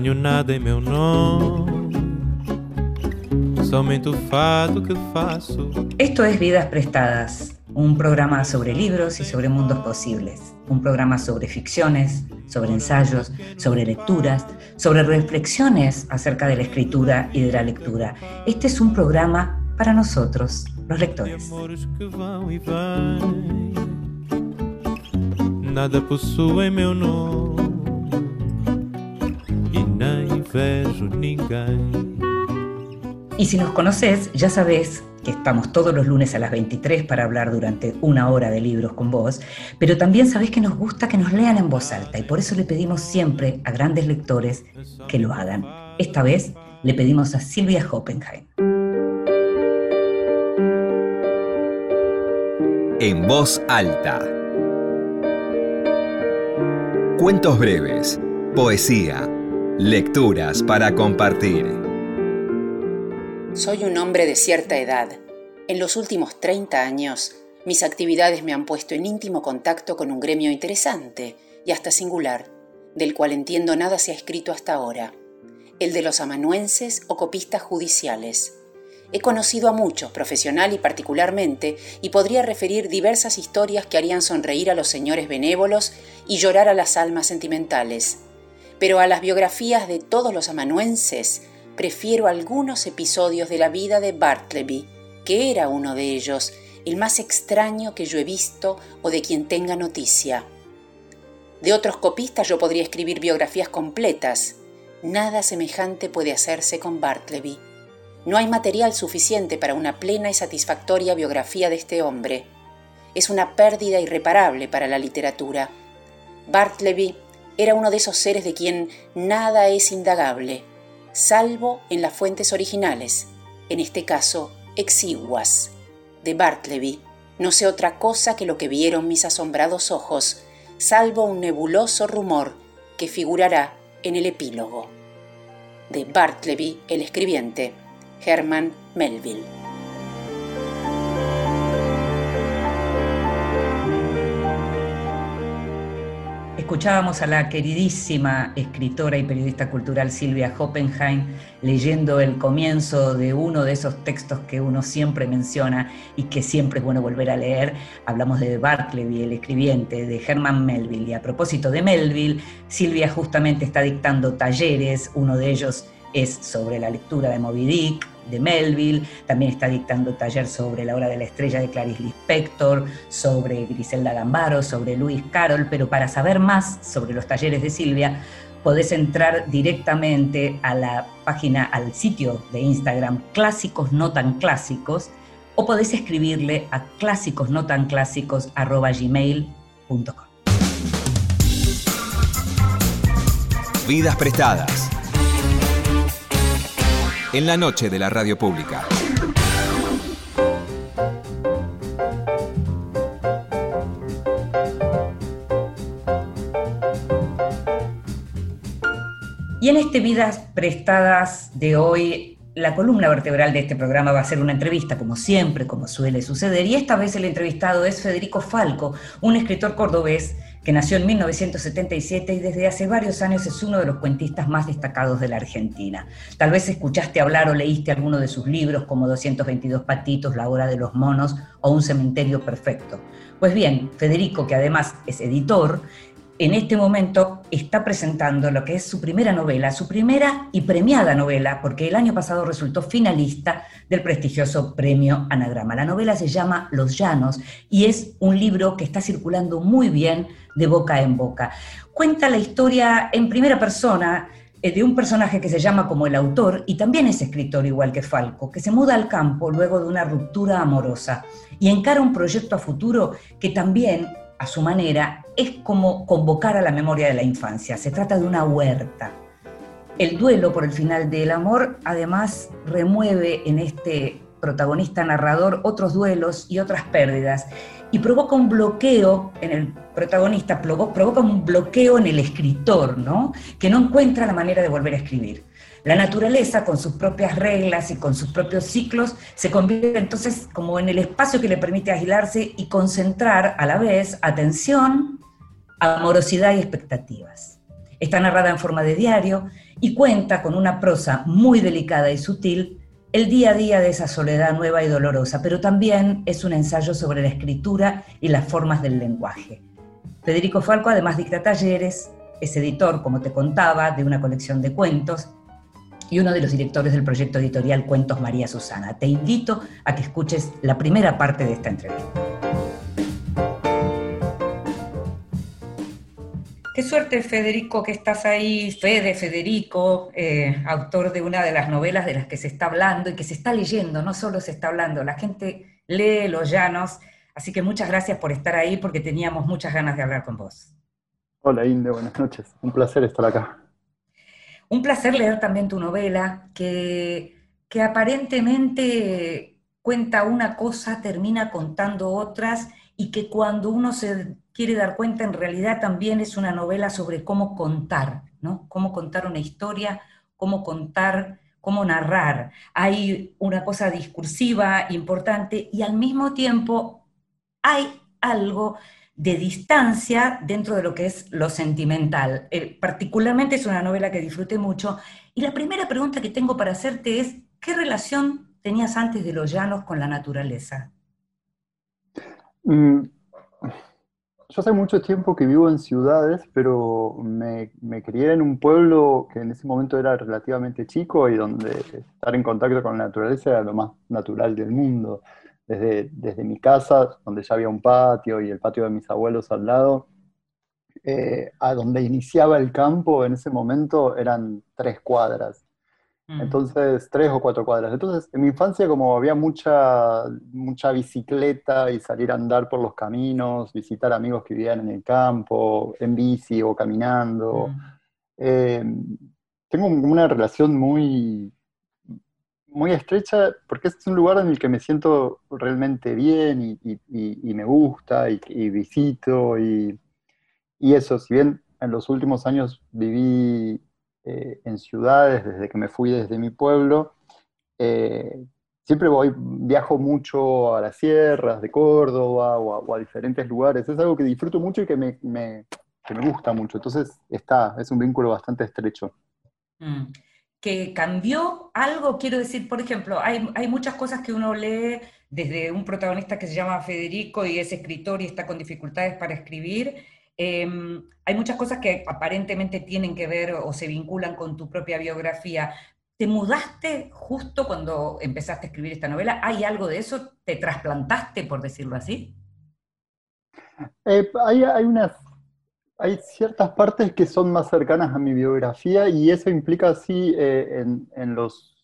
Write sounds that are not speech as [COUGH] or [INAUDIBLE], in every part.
Nada em meu nome, somente o fado que faço. Esto es Vidas Prestadas, un programa sobre libros y sobre mundos posibles, un programa sobre ficciones, sobre ensayos, sobre lecturas, sobre reflexiones acerca de la escritura y de la lectura. Este es un programa para nosotros, los lectores. Nada Y si nos conoces, ya sabes que estamos todos los lunes a las 23 para hablar durante una hora de libros con vos, pero también sabés que nos gusta que nos lean en voz alta y por eso le pedimos siempre a grandes lectores que lo hagan. Esta vez le pedimos a Silvia Hoppenheim. En voz alta. Cuentos breves, poesía, lecturas para compartir. Soy un hombre de cierta edad. En los últimos 30 años, mis actividades me han puesto en íntimo contacto con un gremio interesante y hasta singular, del cual entiendo nada se ha escrito hasta ahora, el de los amanuenses o copistas judiciales. He conocido a muchos, profesional y particularmente, y podría referir diversas historias que harían sonreír a los señores benévolos y llorar a las almas sentimentales. Pero a las biografías de todos los amanuenses prefiero algunos episodios de la vida de Bartleby, que era uno de ellos, el más extraño que yo he visto o de quien tenga noticia. De otros copistas yo podría escribir biografías completas. Nada semejante puede hacerse con Bartleby. No hay material suficiente para una plena y satisfactoria biografía de este hombre. Es una pérdida irreparable para la literatura. Bartleby era uno de esos seres de quien nada es indagable salvo en las fuentes originales, en este caso exiguas. De Bartleby no sé otra cosa que lo que vieron mis asombrados ojos, salvo un nebuloso rumor que figurará en el epílogo. De Bartleby, el escribiente, Herman Melville. Escuchábamos a la queridísima escritora y periodista cultural Silvia Hoppenheim leyendo el comienzo de uno de esos textos que uno siempre menciona y que siempre es bueno volver a leer. Hablamos de Bartleby, el escribiente, de Herman Melville. Y a propósito de Melville, Silvia justamente está dictando talleres, uno de ellos es sobre la lectura de Moby Dick, de Melville, también está dictando taller sobre La hora de la estrella de Clarice Lispector, sobre Griselda Gambaro, sobre Luis Carroll, pero para saber más sobre los talleres de Silvia, podés entrar directamente a la página, al sitio de Instagram Clásicos No Tan Clásicos, o podés escribirle a clásicos no tan clásicos Vidas prestadas en la noche de la radio pública. Y en este Vidas Prestadas de hoy, la columna vertebral de este programa va a ser una entrevista, como siempre, como suele suceder. Y esta vez el entrevistado es Federico Falco, un escritor cordobés que nació en 1977 y desde hace varios años es uno de los cuentistas más destacados de la Argentina. Tal vez escuchaste hablar o leíste alguno de sus libros como 222 patitos, La hora de los monos o Un cementerio perfecto. Pues bien, Federico, que además es editor, en este momento está presentando lo que es su primera novela, su primera y premiada novela, porque el año pasado resultó finalista del prestigioso premio Anagrama. La novela se llama Los Llanos y es un libro que está circulando muy bien de boca en boca. Cuenta la historia en primera persona eh, de un personaje que se llama como el autor y también es escritor igual que Falco, que se muda al campo luego de una ruptura amorosa y encara un proyecto a futuro que también a su manera, es como convocar a la memoria de la infancia. Se trata de una huerta. El duelo por el final del amor, además, remueve en este protagonista narrador otros duelos y otras pérdidas y provoca un bloqueo en el protagonista, provoca un bloqueo en el escritor, ¿no? Que no encuentra la manera de volver a escribir. La naturaleza, con sus propias reglas y con sus propios ciclos, se convierte entonces como en el espacio que le permite agilarse y concentrar a la vez atención, amorosidad y expectativas. Está narrada en forma de diario y cuenta con una prosa muy delicada y sutil el día a día de esa soledad nueva y dolorosa, pero también es un ensayo sobre la escritura y las formas del lenguaje. Federico Falco además dicta talleres, es editor, como te contaba, de una colección de cuentos y uno de los directores del proyecto editorial Cuentos María Susana. Te invito a que escuches la primera parte de esta entrevista. Qué suerte, Federico, que estás ahí, Fede, Federico, eh, autor de una de las novelas de las que se está hablando y que se está leyendo, no solo se está hablando, la gente lee Los Llanos, así que muchas gracias por estar ahí porque teníamos muchas ganas de hablar con vos. Hola, Inde, buenas noches, un placer estar acá. Un placer leer también tu novela, que, aparentemente cuenta una cosa, termina contando otras, y que cuando uno se quiere dar cuenta, en realidad también es una novela sobre cómo contar, ¿no? Cómo contar una historia, cómo contar, cómo narrar. Hay una cosa discursiva importante y al mismo tiempo hay algo de distancia dentro de lo que es lo sentimental. Eh, particularmente es una novela que disfruté mucho. Y la primera pregunta que tengo para hacerte es, ¿qué relación tenías antes de los llanos con la naturaleza? Mm, yo hace mucho tiempo que vivo en ciudades, pero me, crié en un pueblo que en ese momento era relativamente chico y donde estar en contacto con la naturaleza era lo más natural del mundo. Desde, desde mi casa, donde ya había un patio y el patio de mis abuelos al lado, eh, a donde iniciaba el campo en ese momento eran tres cuadras. Mm. Entonces, tres o cuatro cuadras. Entonces, en mi infancia, como había mucha, mucha bicicleta y salir a andar por los caminos, visitar amigos que vivían en el campo, en bici o caminando, mm. eh, tengo una relación muy, muy estrecha porque es un lugar en el que me siento realmente bien y, me gusta y, visito y, y eso, si bien en los últimos años viví eh, en ciudades, desde que me fui desde mi pueblo. Eh, siempre voy, viajo mucho a las sierras de Córdoba o a, diferentes lugares. Es algo que disfruto mucho y que me, gusta mucho. Entonces está, es un vínculo bastante estrecho. Mm. Que cambió algo, quiero decir, por ejemplo, hay, hay muchas cosas que uno lee desde un protagonista que se llama Federico y es escritor y está con dificultades para escribir, Em, hay muchas cosas que aparentemente tienen que ver o se vinculan con tu propia biografía. ¿Te mudaste justo cuando empezaste a escribir esta novela? ¿Hay algo de eso? ¿Te trasplantaste, por decirlo así? Eh, hay, unas, hay ciertas partes que son más cercanas a mi biografía y eso implica así eh, en, los...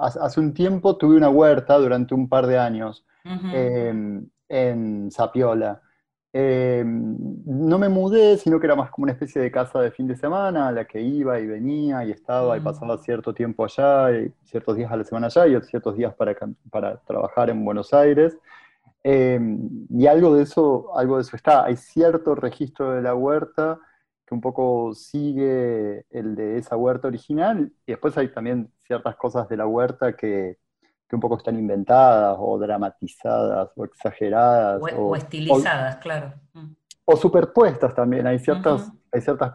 Hace un tiempo tuve una huerta durante un par de años em, en Sapiola. Eh, no me mudé, sino que era más como una especie de casa de fin de semana a la que iba y venía y estaba y mm. pasaba cierto tiempo allá, y ciertos días a la semana allá y ciertos días para, para trabajar en Buenos Aires. Eh, y algo de, eso, algo de eso está. Hay cierto registro de la huerta que un poco sigue el de esa huerta original y después hay también ciertas cosas de la huerta que, que un poco están inventadas o dramatizadas o exageradas. O, estilizadas, claro. Mm. O superpuestas también. Hay ciertas, hay ciertas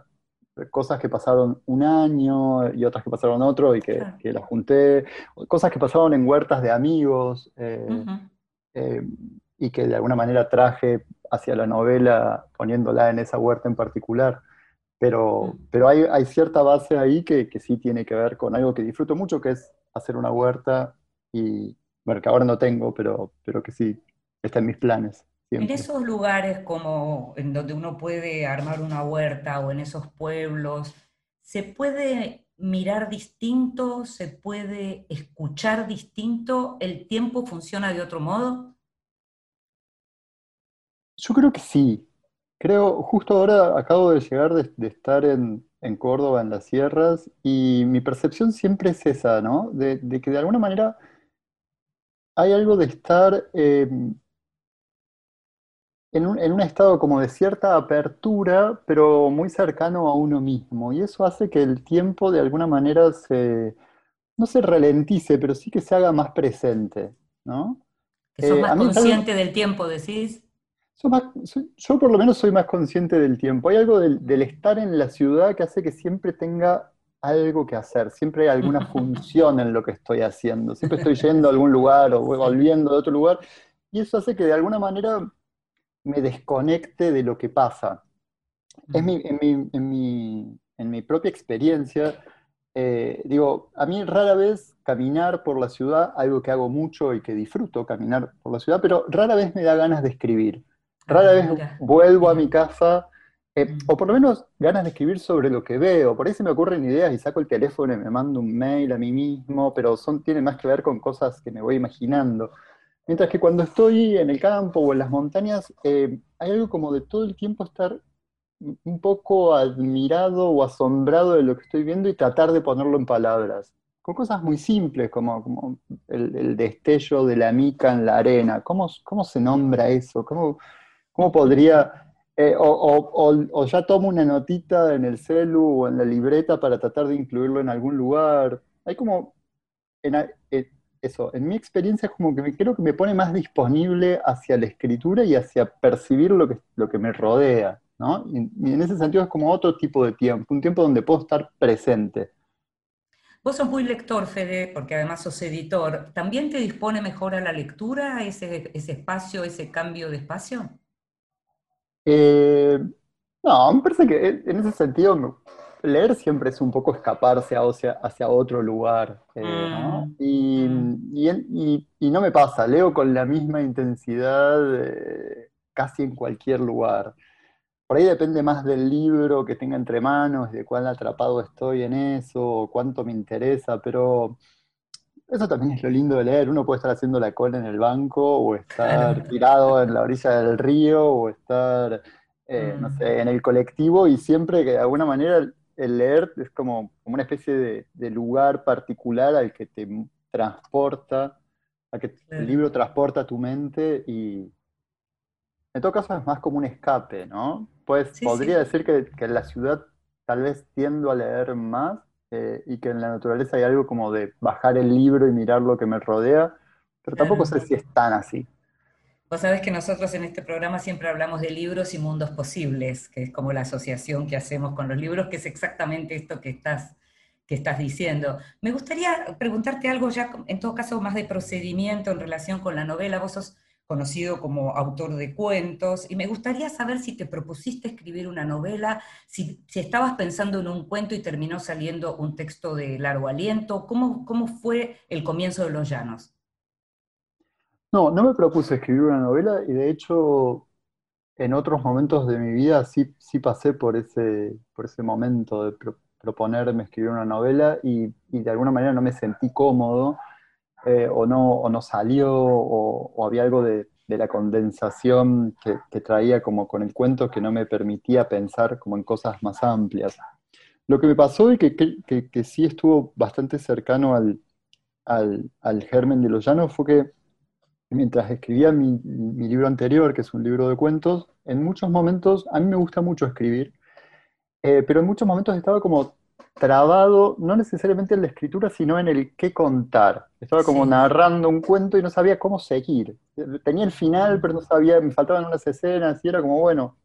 cosas que pasaron un año y otras que pasaron otro y que, las junté. Cosas que pasaron en huertas de amigos eh, eh, y que de alguna manera traje hacia la novela poniéndola en esa huerta en particular. Pero, mm. pero hay, hay, cierta base ahí que, que sí tiene que ver con algo que disfruto mucho, que es hacer una huerta y bueno, que ahora no tengo, pero, pero que sí, está en mis planes. En esos lugares como en donde uno puede armar una huerta o en esos pueblos, ¿se puede mirar distinto? ¿Se puede escuchar distinto? ¿El tiempo funciona de otro modo? Yo creo que sí. Creo, justo ahora acabo de llegar de, estar en, Córdoba, en las sierras, y mi percepción siempre es esa, ¿no? de que de alguna manera hay algo de estar em, en, un, estado como de cierta apertura, pero muy cercano a uno mismo. Y eso hace que el tiempo de alguna manera se, no se ralentice, pero sí que se haga más presente, ¿no? Que sos eh, más consciente del tiempo, decís. Yo, por lo menos soy más consciente del tiempo. Hay algo del, del, estar en la ciudad que hace que siempre tenga algo que hacer, siempre hay alguna [LAUGHS] función en lo que estoy haciendo, siempre estoy yendo a algún lugar o [LAUGHS] volviendo de otro lugar, y eso hace que de alguna manera me desconecte de lo que pasa. en, mi, propia experiencia, eh, digo, a mí rara vez caminar por la ciudad, algo que hago mucho y que disfruto, caminar por la ciudad, pero rara vez me da ganas de escribir. Rara ah, vez vuelvo a mi casa eh, o por lo menos ganas de escribir sobre lo que veo. Por ahí se me ocurren ideas y saco el teléfono y me mando un mail a mí mismo, pero son, tienen más que ver con cosas que me voy imaginando. Mientras que cuando estoy en el campo o en las montañas, eh, hay algo como de todo el tiempo estar un poco admirado o asombrado de lo que estoy viendo y tratar de ponerlo en palabras. Con cosas muy simples, como, como el, destello de la mica en la arena. ¿Cómo, cómo se nombra eso? ¿Cómo, cómo podría eh, o, ya tomo una notita en el celu o en la libreta para tratar de incluirlo en algún lugar. Hay como, eh, eso, en mi experiencia es como que me, creo que me pone más disponible hacia la escritura y hacia percibir lo que, lo que me rodea, ¿no? Y, en ese sentido es como otro tipo de tiempo, un tiempo donde puedo estar presente. Vos sos muy lector, Fede, porque además sos editor. ¿También te dispone mejor a la lectura, ese, ese espacio, ese cambio de espacio? Eh, no, me parece que en ese sentido leer siempre es un poco escaparse hacia, hacia otro lugar. Eh, mm. y, y, no me pasa, leo con la misma intensidad eh, casi en cualquier lugar. Por ahí depende más del libro que tenga entre manos, de cuán atrapado estoy en eso, o cuánto me interesa, pero eso también es lo lindo de leer. Uno puede estar haciendo la cola en el banco, o estar [LAUGHS] tirado en la orilla del río, o estar, eh, no mm. sé, en el colectivo, y siempre que de alguna manera el leer es como, como una especie de, lugar particular al que te transporta, a que el libro transporta tu mente y en todo caso es más como un escape, ¿no? Pues podría decir que, que en la ciudad tal vez tiendo a leer más, eh, y que en la naturaleza hay algo como de bajar el libro y mirar lo que me rodea, pero tampoco sé si es tan así. Vos sabés que nosotros en este programa siempre hablamos de libros y mundos posibles, que es como la asociación que hacemos con los libros, que es exactamente esto que estás, que estás diciendo. Me gustaría preguntarte algo ya, en todo caso, más de procedimiento en relación con la novela. Vos sos conocido como autor de cuentos, y me gustaría saber si te propusiste escribir una novela, si, estabas pensando en un cuento y terminó saliendo un texto de largo aliento, ¿cómo, cómo fue el comienzo de Los Llanos? No, no me propuse escribir una novela y de hecho en otros momentos de mi vida sí, sí pasé por ese, por ese momento de proponerme escribir una novela y, y de alguna manera no me sentí cómodo eh, o, no, o no salió, o, había algo de, la condensación que, traía como con el cuento que no me permitía pensar como en cosas más amplias. Lo que me pasó y que, que, sí estuvo bastante cercano al, al, germen de los llanos fue que mientras escribía mi, mi, libro anterior, que es un libro de cuentos, en muchos momentos, a mí me gusta mucho escribir, eh, pero en muchos momentos estaba como trabado, no necesariamente en la escritura, sino en el qué contar. Estaba como narrando un cuento y no sabía cómo seguir. Tenía el final, pero no sabía, me faltaban unas escenas y era como, bueno,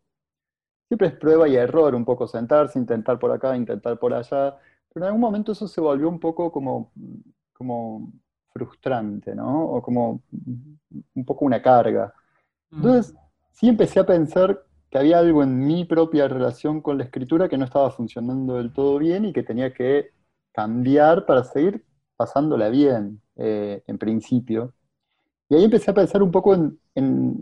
siempre es prueba y error, un poco sentarse, intentar por acá, intentar por allá. Pero en algún momento eso se volvió un poco como, como frustrante, ¿no? O como un poco una carga. Mm. Entonces, sí empecé a pensar que había algo en mi propia relación con la escritura que no estaba funcionando del todo bien y que tenía que cambiar para seguir pasándola bien, eh, en principio. Y ahí empecé a pensar un poco en,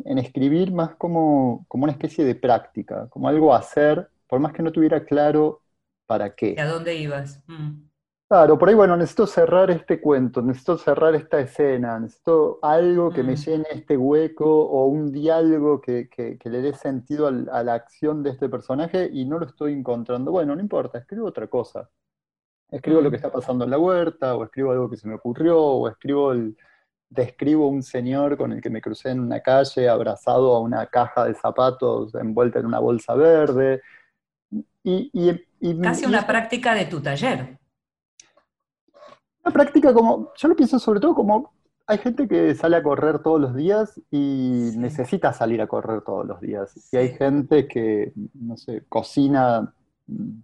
escribir más como, como, una especie de práctica, como algo a hacer, por más que no tuviera claro para qué. ¿A dónde ibas? Mm. Claro, por ahí, bueno, necesito cerrar este cuento, necesito cerrar esta escena, necesito algo que me mm. llene este hueco o un diálogo que, le dé sentido a la acción de este personaje y no lo estoy encontrando. Bueno, no importa, escribo otra cosa. Escribo lo que mm. está pasando en la huerta, o escribo algo que se me ocurrió, o escribo el, describo un señor con el que me crucé en una calle abrazado a una caja de zapatos envuelta en una bolsa verde. Y, Casi una práctica de tu taller. Una práctica como, yo lo pienso sobre todo como hay gente que sale a correr todos los días y Sí. necesita salir a correr todos los días. Y hay gente que, no sé, cocina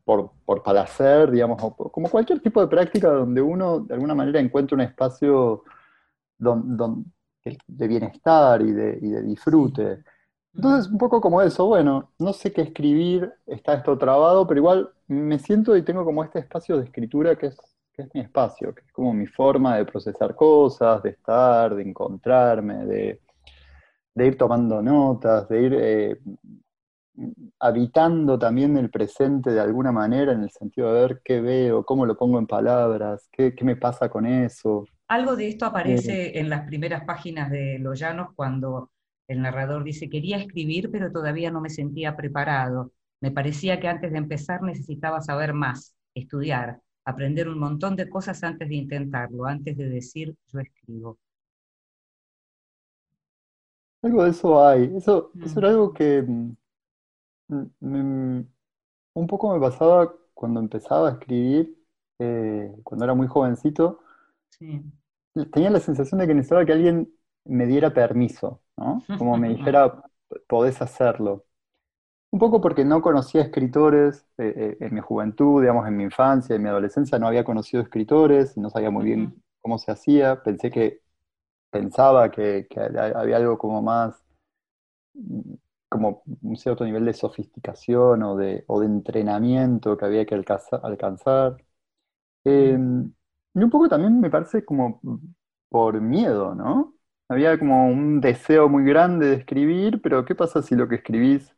por, por placer, digamos, como cualquier tipo de práctica donde uno de alguna manera encuentra un espacio don- don- de bienestar y de, y de disfrute. Entonces, un poco como eso, bueno, no sé qué escribir, está esto trabado, pero igual me siento y tengo como este espacio de escritura que es, que es mi espacio, que es como mi forma de procesar cosas, de estar, de encontrarme, de, de ir tomando notas, de ir eh, habitando también el presente de alguna manera, en el sentido de ver qué veo, cómo lo pongo en palabras, qué, qué me pasa con eso. Algo de esto aparece en las primeras páginas de Los Llanos cuando el narrador dice, quería escribir, pero todavía no me sentía preparado. Me parecía que antes de empezar necesitaba saber más, estudiar, aprender un montón de cosas antes de intentarlo, antes de decir yo escribo. Algo de eso hay. Eso, eso Mm. era algo que mm, mm, me- un poco me pasaba cuando empezaba a escribir, eh, cuando era muy jovencito. Sí. Tenía la sensación de que necesitaba que alguien me diera permiso, ¿no? Como me [LAUGHS] dijera, podés hacerlo. Un poco porque no conocía escritores eh, eh, en mi juventud, digamos, en mi infancia, en mi adolescencia no había conocido escritores y no sabía muy bien cómo se hacía. Pensé que, pensaba que, que había algo como más, como un cierto nivel de sofisticación o de, o de entrenamiento que había que alcanza- alcanzar. Eh, y un poco también me parece como por miedo, ¿no? Había como un deseo muy grande de escribir, pero ¿qué pasa si lo que escribís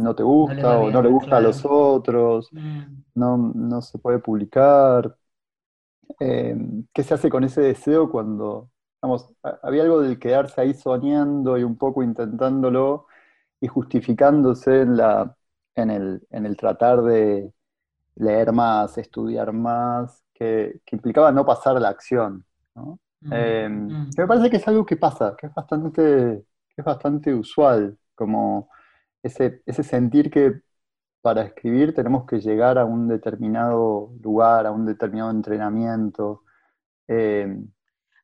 no te gusta o no le gusta a los otros? Mm. no, no se puede publicar. Eh, ¿qué se hace con ese deseo cuando, vamos, había algo del quedarse ahí soñando y un poco intentándolo y justificándose en la, en el, en el tratar de leer más, estudiar más, que, que implicaba no pasar a la acción, ¿no? Mm, Eh, mm. que me parece que es algo que pasa, que es bastante, que es bastante usual, como ese, ese sentir que para escribir tenemos que llegar a un determinado lugar, a un determinado entrenamiento. Eh,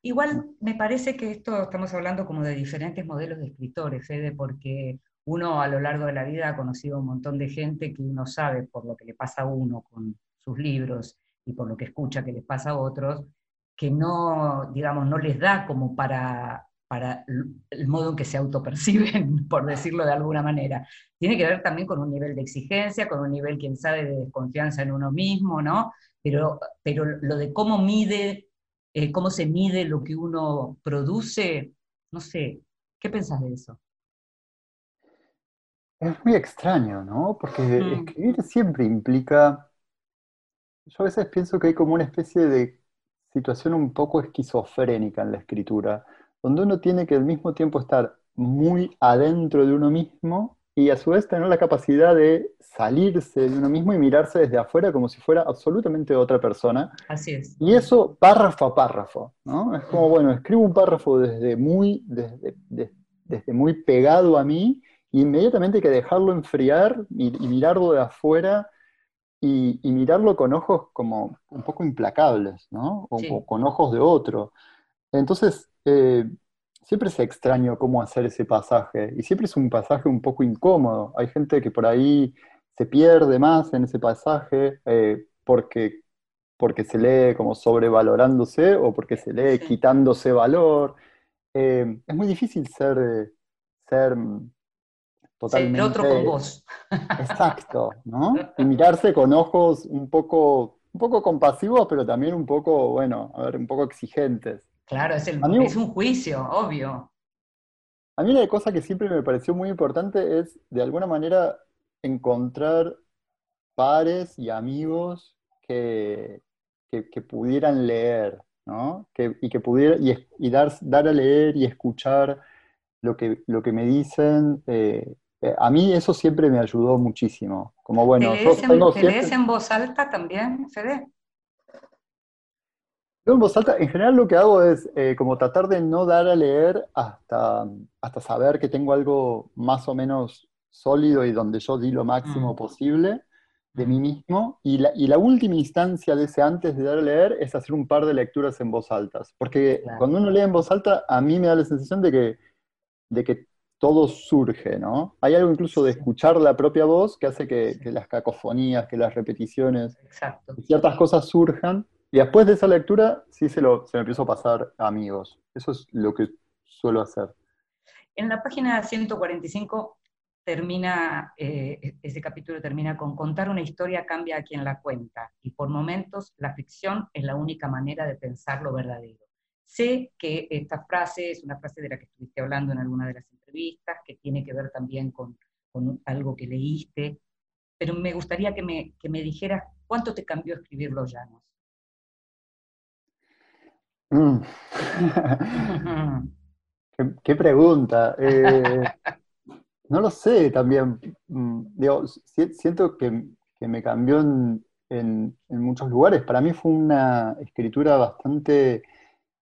Igual me parece que esto estamos hablando como de diferentes modelos de escritores, Fede, porque uno a lo largo de la vida ha conocido un montón de gente que uno sabe por lo que le pasa a uno con sus libros y por lo que escucha que les pasa a otros, que no, digamos, no les da como para, para el modo en que se autoperciben, [LAUGHS] por decirlo de alguna manera. Tiene que ver también con un nivel de exigencia, con un nivel, quién sabe, de desconfianza en uno mismo, ¿no? Pero, pero lo de cómo mide eh, cómo se mide lo que uno produce, no sé, ¿qué pensás de eso? es muy extraño, ¿no? Porque Mm. escribir siempre implica, yo a veces pienso que hay como una especie de situación un poco esquizofrénica en la escritura, donde uno tiene que al mismo tiempo estar muy adentro de uno mismo y a su vez tener la capacidad de salirse de uno mismo y mirarse desde afuera como si fuera absolutamente otra persona. Así es. Y eso párrafo a párrafo, ¿no? Es como, bueno, escribo un párrafo desde muy, desde, de- desde muy pegado a mí, y inmediatamente hay que dejarlo enfriar y, y mirarlo de afuera y, y mirarlo con ojos como un poco implacables, ¿no? O, Sí. o con ojos de otro. Entonces, eh, siempre es extraño cómo hacer ese pasaje, y siempre es un pasaje un poco incómodo. Hay gente que por ahí se pierde más en ese pasaje eh, porque porque se lee como sobrevalorándose o porque se lee Sí. quitándose valor. Eh, es muy difícil ser, ser Ser otro con totalmente vos. [LAUGHS] exacto, ¿no? Y mirarse con ojos un poco, un poco compasivos, pero también un poco, bueno, a ver, un poco exigentes. Claro, es, el- A mí- es un juicio, obvio. A mí una cosa que siempre me pareció muy importante es, de alguna manera, encontrar pares y amigos que, que, que pudieran leer, ¿no? Que, y que pudiera, y, dar, dar a leer y escuchar lo que, lo que me dicen. eh, eh, a mí eso siempre me ayudó muchísimo. Como bueno, ¿Te yo lees, en, tengo te siempre- lees en voz alta también, Fede? Yo en voz alta, en general lo que hago es eh, como tratar de no dar a leer hasta, hasta saber que tengo algo más o menos sólido y donde yo di lo máximo Mm. posible. de mí mismo y la, y la última instancia de ese antes de dar a leer es hacer un par de lecturas en voz alta. Porque Claro. cuando uno lee en voz alta, a mí me da la sensación de que, de que todo surge, ¿no? Hay algo incluso de escuchar la propia voz que hace que, que las cacofonías, que las repeticiones, que ciertas cosas surjan. Y después de esa lectura, sí se lo, se lo empiezo a pasar a amigos. Eso es lo que suelo hacer. En la página 145 termina, eh, ese capítulo termina con contar una historia cambia a quien la cuenta, y por momentos la ficción es la única manera de pensar lo verdadero. Sé que esta frase es una frase de la que estuviste hablando en alguna de las entrevistas, que tiene que ver también con, con algo que leíste, pero me gustaría que me, que me dijeras cuánto te cambió escribir Los Llanos. Mm. [LAUGHS] Qué, qué pregunta. Eh, [LAUGHS] no lo sé también. Mm, digo, si- siento que, que me cambió en, en- en muchos lugares. Para mí fue una escritura bastante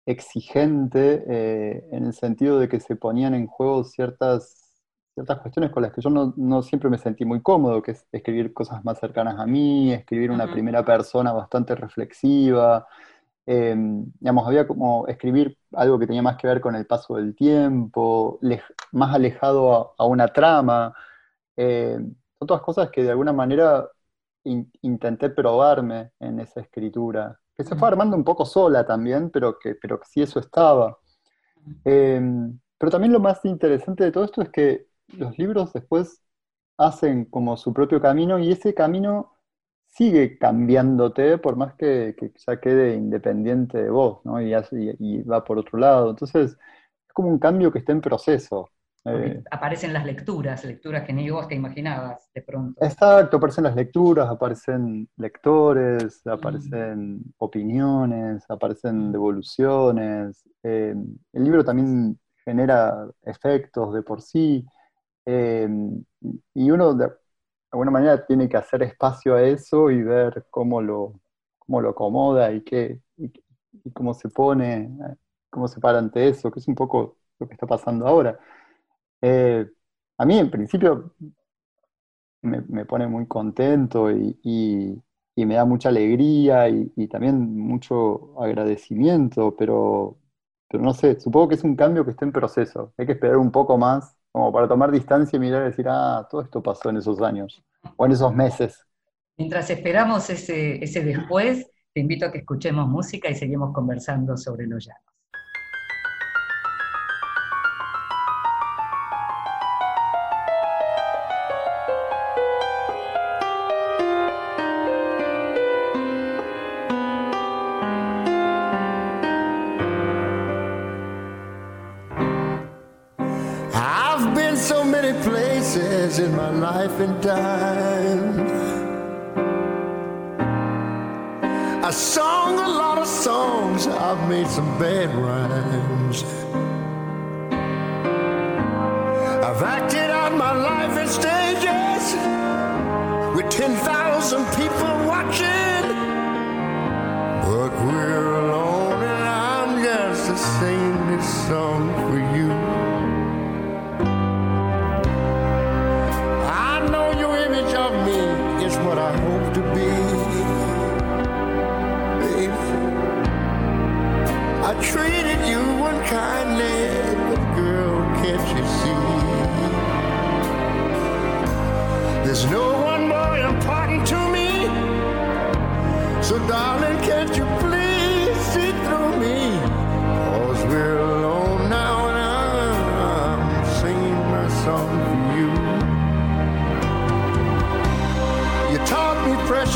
exigente eh, en el sentido de que se ponían en juego ciertas, ciertas cuestiones con las que yo no, no siempre me sentí muy cómodo, que es escribir cosas más cercanas a mí, escribir una primera persona bastante reflexiva. Eh, digamos, había como escribir algo que tenía más que ver con el paso del tiempo, más alejado a, a una trama. Eh, son todas cosas que de alguna manera in- intenté probarme en esa escritura, que se fue Mm. armando un poco sola también, pero que, pero que sí eso estaba. Eh, pero también lo más interesante de todo esto es que los libros después hacen como su propio camino y ese camino sigue cambiándote por más que, que ya quede independiente de vos, ¿no? Y, hace- y- y va por otro lado. Entonces, es como un cambio que está en proceso. Eh, aparecen las lecturas, lecturas que ni vos te imaginabas de pronto. Exacto, aparecen las lecturas, aparecen lectores, aparecen opiniones, aparecen Mm. devoluciones. eh, el libro también genera efectos de por sí. eh, y uno de alguna manera tiene que hacer espacio a eso y ver cómo lo, cómo lo acomoda y, qué, y, cómo se pone, cómo se para ante eso, que es un poco lo que está pasando ahora. Eh, a mí, en principio, me, pone muy contento y me da mucha alegría y, y también mucho agradecimiento, pero, pero no sé, supongo que es un cambio que está en proceso. Hay que esperar un poco más como para tomar distancia y mirar y decir, ah, todo esto pasó en esos años o en esos meses. Mientras esperamos ese, ese después, te invito a que escuchemos música y seguimos conversando sobre los llanos. haven't done.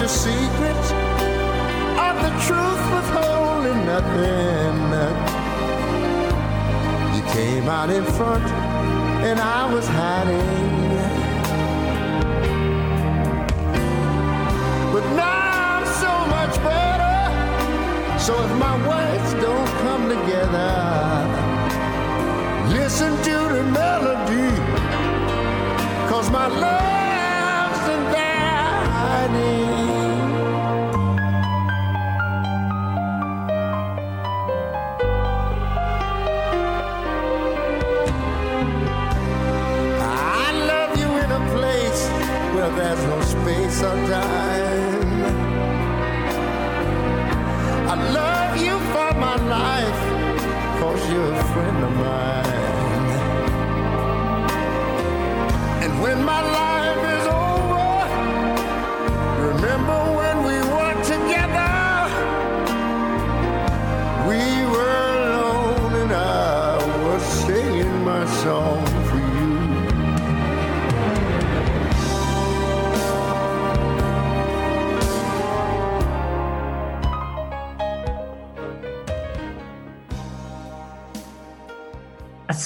Me precious secrets of the truth withholding nothing. You came out in front and I was hiding. But now I'm so much better. So if my words don't come together, listen to the melody. Cause my love's in there hiding. waste of time. I love you for my life, cause you're a friend of mine. And when my life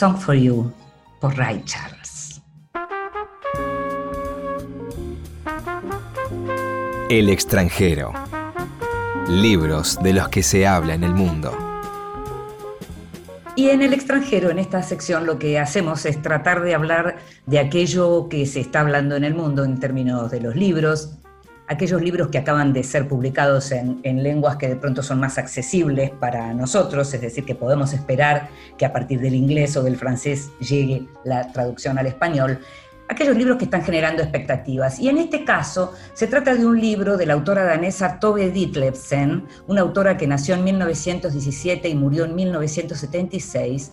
Song for You por Ray Charles. El extranjero. Libros de los que se habla en el mundo. Y en el extranjero, en esta sección, lo que hacemos es tratar de hablar de aquello que se está hablando en el mundo en términos de los libros, aquellos libros que acaban de ser publicados en, en, lenguas que de pronto son más accesibles para nosotros, es decir, que podemos esperar que a partir del inglés o del francés llegue la traducción al español, aquellos libros que están generando expectativas. Y en este caso se trata de un libro de la autora danesa Tove Ditlevsen, una autora que nació en 1917 y murió en 1976,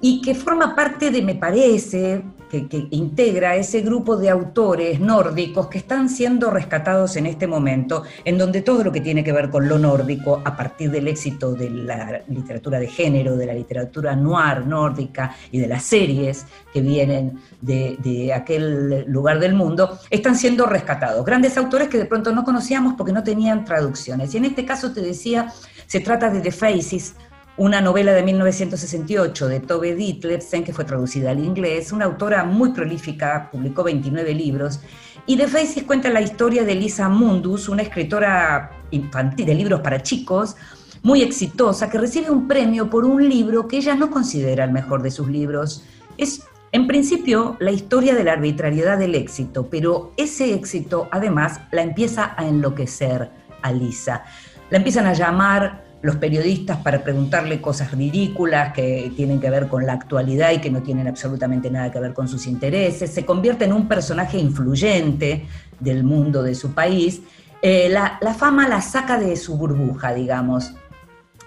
y que forma parte de, me parece, que, que, integra ese grupo de autores nórdicos que están siendo rescatados en este momento, en donde todo lo que tiene que ver con lo nórdico, a partir del éxito de la literatura de género, de la literatura noir nórdica y de las series que vienen de, de aquel lugar del mundo, están siendo rescatados. Grandes autores que de pronto no conocíamos porque no tenían traducciones. Y en este caso te decía, se trata de The Faces, una novela de 1968 de Tove Ditlevsen, que fue traducida al inglés, una autora muy prolífica, publicó 29 libros, y The Faces cuenta la historia de Lisa Mundus, una escritora infantil de libros para chicos, muy exitosa, que recibe un premio por un libro que ella no considera el mejor de sus libros. Es, en principio, la historia de la arbitrariedad del éxito, pero ese éxito, además, la empieza a enloquecer a Lisa. La empiezan a llamar los periodistas para preguntarle cosas ridículas que tienen que ver con la actualidad y que no tienen absolutamente nada que ver con sus intereses, se convierte en un personaje influyente del mundo de su país, eh, la, fama la saca de su burbuja, digamos.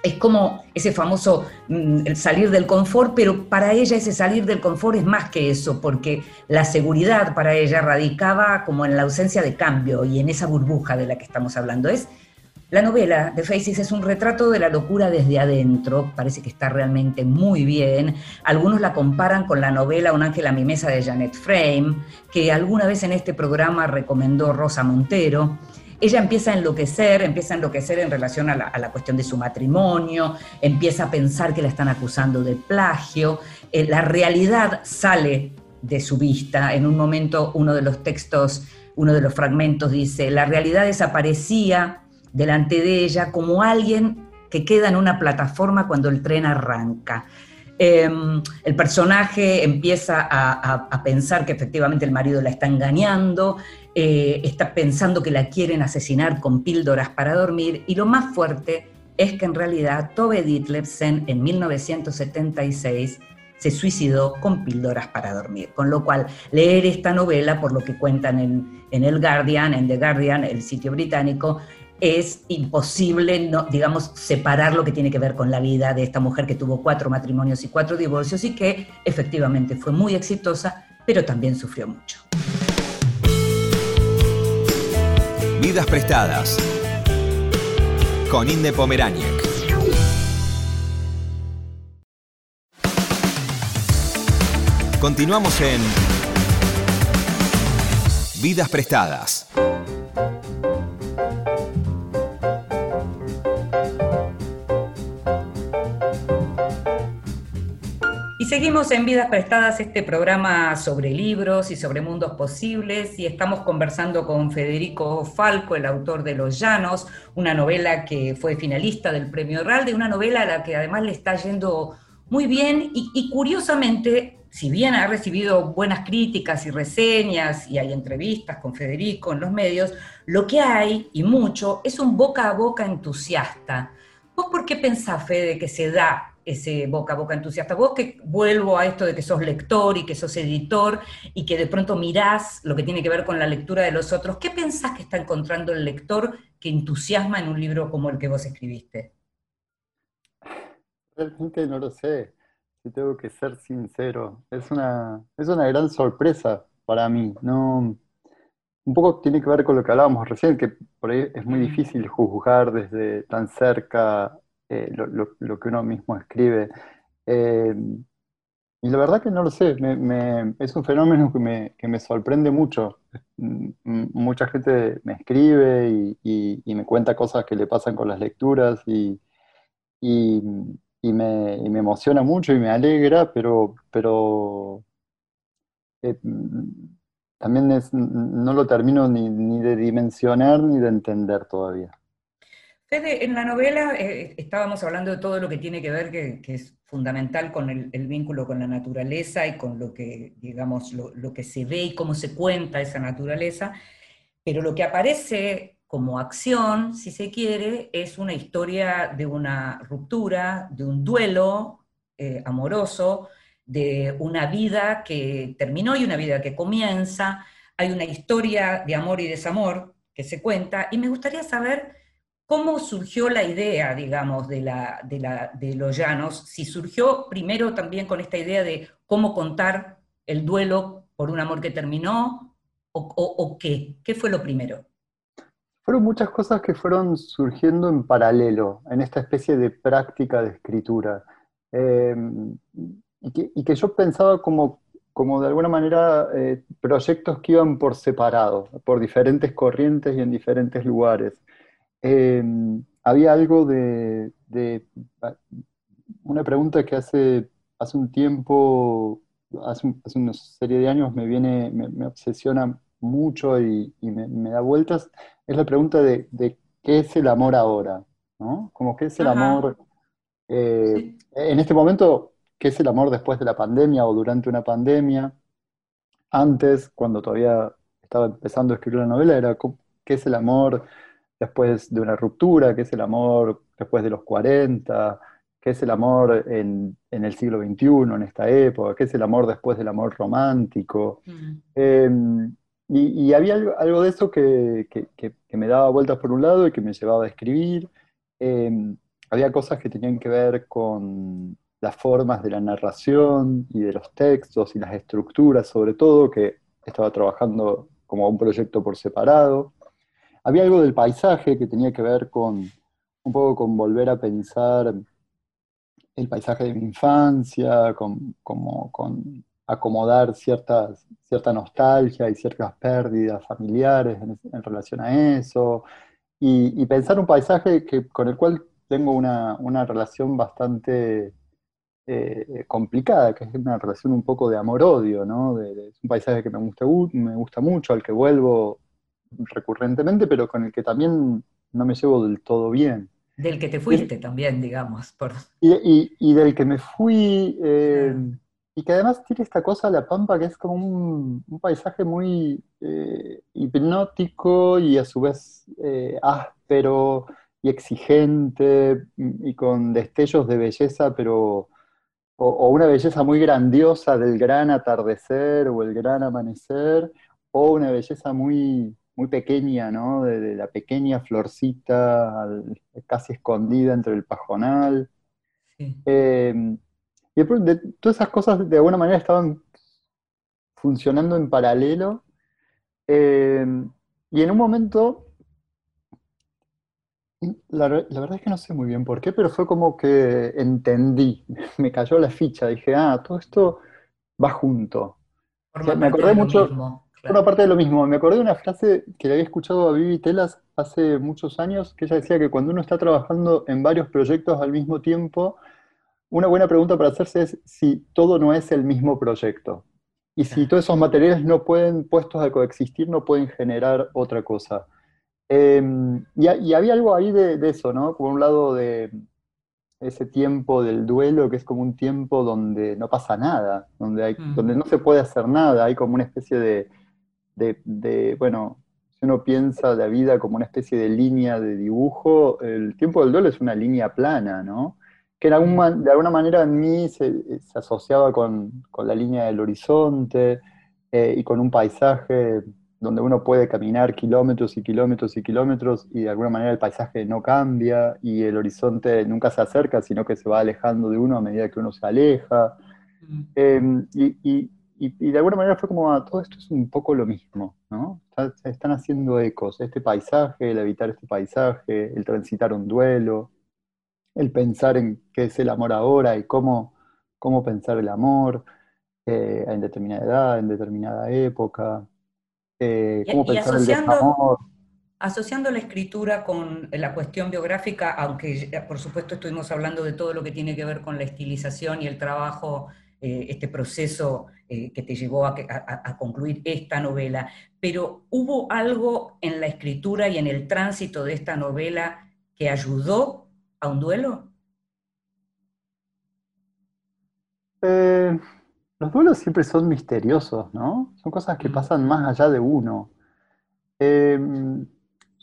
Es como ese famoso mm, salir del confort, pero para ella ese salir del confort es más que eso, porque la seguridad para ella radicaba como en la ausencia de cambio y en esa burbuja de la que estamos hablando. Es la novela de Faces es un retrato de la locura desde adentro, parece que está realmente muy bien. Algunos la comparan con la novela Un ángel a mi mesa de Janet Frame, que alguna vez en este programa recomendó Rosa Montero. Ella empieza a enloquecer, empieza a enloquecer en relación a la, cuestión de su matrimonio, empieza a pensar que la están acusando de plagio, eh, la realidad sale de su vista. En un momento uno de los textos, uno de los fragmentos dice, la realidad desaparecía delante de ella como alguien que queda en una plataforma cuando el tren arranca. Eh, el personaje empieza a, pensar que efectivamente el marido la está engañando, eh, está pensando que la quieren asesinar con píldoras para dormir y lo más fuerte es que en realidad Tove Ditlevsen en 1976 se suicidó con píldoras para dormir. Con lo cual, leer esta novela, por lo que cuentan en, en el Guardian, en The Guardian, el sitio británico, es imposible, no, digamos, separar lo que tiene que ver con la vida de esta mujer que tuvo cuatro matrimonios y cuatro divorcios y que efectivamente fue muy exitosa, pero también sufrió mucho. Vidas prestadas con Inde Pomeráñez. Continuamos en Vidas prestadas. Seguimos en Vidas Prestadas, este programa sobre libros y sobre mundos posibles, y estamos conversando con Federico Falco, el autor de Los Llanos, una novela que fue finalista del Premio Herralde, una novela a la que además le está yendo muy bien y, y curiosamente, si bien ha recibido buenas críticas y reseñas y hay entrevistas con Federico en los medios, lo que hay, y mucho, es un boca a boca entusiasta. ¿Vos por qué pensás, Fede, que se da ese boca a boca entusiasta. Vos que vuelvo a esto de que sos lector y que sos editor y que de pronto mirás lo que tiene que ver con la lectura de los otros, ¿qué pensás que está encontrando el lector que entusiasma en un libro como el que vos escribiste? Realmente no lo sé. si tengo que ser sincero. Es una, es una gran sorpresa para mí. No, un poco tiene que ver con lo que hablábamos recién, que por ahí es muy difícil juzgar desde tan cerca eh, lo, lo- lo que uno mismo escribe. Eh, y la verdad que no lo sé, me- es un fenómeno que me, que me sorprende mucho. Mm, Mucha gente me escribe y, me cuenta cosas que le pasan con las lecturas y, y- me, me emociona mucho y me alegra, pero, pero eh, también es- no lo termino ni, ni de dimensionar ni de entender todavía. Fede, en la novela eh, estábamos hablando de todo lo que tiene que ver, que, es fundamental con el, vínculo con la naturaleza y con lo que, digamos, lo que se ve y cómo se cuenta esa naturaleza, pero lo que aparece como acción, si se quiere, es una historia de una ruptura, de un duelo eh, amoroso, de una vida que terminó y una vida que comienza. Hay una historia de amor y desamor que se cuenta, y me gustaría saber ¿Cómo surgió la idea, digamos, de, los llanos? Si surgió primero también con esta idea de cómo contar el duelo por un amor que terminó, o, qué, ¿qué fue lo primero? Fueron muchas cosas que fueron surgiendo en paralelo, en esta especie de práctica de escritura. Y, que, y que yo pensaba como, como de alguna manera eh, proyectos que iban por separado, por diferentes corrientes y en diferentes lugares. Eh, había algo de, de- una pregunta que hace, hace un tiempo, hace, un- hace una serie de años me viene, me, me obsesiona mucho y, y me, me da vueltas, es la pregunta de, de qué es el amor ahora, ¿no? Como qué es el Ajá. amor eh, Sí. en este momento, qué es el amor después de la pandemia o durante una pandemia. Antes, cuando todavía estaba empezando a escribir la novela, era qué es el amor después de una ruptura, qué es el amor después de los 40, qué es el amor en, en el siglo XXI, en esta época, qué es el amor después del amor romántico. Mm. Eh, y, y había algo, algo de eso que, que- que- que me daba vueltas por un lado y que me llevaba a escribir. Eh, había cosas que tenían que ver con las formas de la narración y de los textos y las estructuras, sobre todo, que estaba trabajando como un proyecto por separado. Había algo del paisaje que tenía que ver con un poco con volver a pensar el paisaje de mi infancia, con, como, con acomodar ciertas, cierta nostalgia y ciertas pérdidas familiares en, en relación a eso, y, pensar un paisaje que, con el cual tengo una, una relación bastante eh, complicada, que es una relación un poco de amor-odio, ¿no? Es un paisaje que me gusta, me gusta mucho, al que vuelvo recurrentemente, pero con el que también no me llevo del todo bien. Del que te fuiste también, digamos. Por... Y, y- y del que me fui, eh, y que además tiene esta cosa, La Pampa, que es como un, un paisaje muy eh, hipnótico y a su vez eh, áspero y exigente y con destellos de belleza, pero o, o una belleza muy grandiosa del gran atardecer o el gran amanecer, o una belleza muy, muy pequeña, ¿no? De, de la pequeña florcita al- casi escondida entre el pajonal. Sí. Eh, y de de- todas esas cosas de alguna manera estaban funcionando en paralelo. Eh, y en un momento, la, la verdad es que no sé muy bien por qué, pero fue como que entendí, [LAUGHS] me cayó la ficha, dije, ah, todo esto va junto. Me acordé mucho- mismo, Una claro. parte de lo mismo, me acordé de una frase que le había escuchado a Vivi Telas hace muchos años, que ella decía que cuando uno está trabajando en varios proyectos al mismo tiempo, una buena pregunta para hacerse es si todo no es el mismo proyecto. Y si todos esos materiales no pueden, puestos a coexistir, no pueden generar otra cosa. Eh, y, ha- y había algo ahí de, de eso, ¿no? Por un lado de ese tiempo del duelo, que es como un tiempo donde no pasa nada, donde, hay, Mm. donde no se puede hacer nada, hay como una especie de, de, de, bueno, si uno piensa la vida como una especie de línea de dibujo, el tiempo del duelo es una línea plana, ¿no? Que en algún man- de alguna manera en mí se, se asociaba con, con la línea del horizonte eh, y con un paisaje donde uno puede caminar kilómetros y kilómetros y kilómetros y de alguna manera el paisaje no cambia y el horizonte nunca se acerca, sino que se va alejando de uno a medida que uno se aleja. Eh, y, y- y- y de alguna manera fue como, ah, todo esto es un poco lo mismo, ¿no? Se están haciendo ecos, este paisaje, el habitar este paisaje, el transitar un duelo, el pensar en qué es el amor ahora y cómo, cómo pensar el amor eh, en determinada edad, en determinada época, eh, Y- cómo y pensar el asociando- desamor. Asociando la escritura con la cuestión biográfica, aunque por supuesto estuvimos hablando de todo lo que tiene que ver con la estilización y el trabajo, eh, este proceso eh, que te llevó a, que- a- a- concluir esta novela, pero ¿hubo algo en la escritura y en el tránsito de esta novela que ayudó a un duelo? Eh, los duelos siempre son misteriosos, ¿no? Son cosas que Mm. pasan más allá de uno.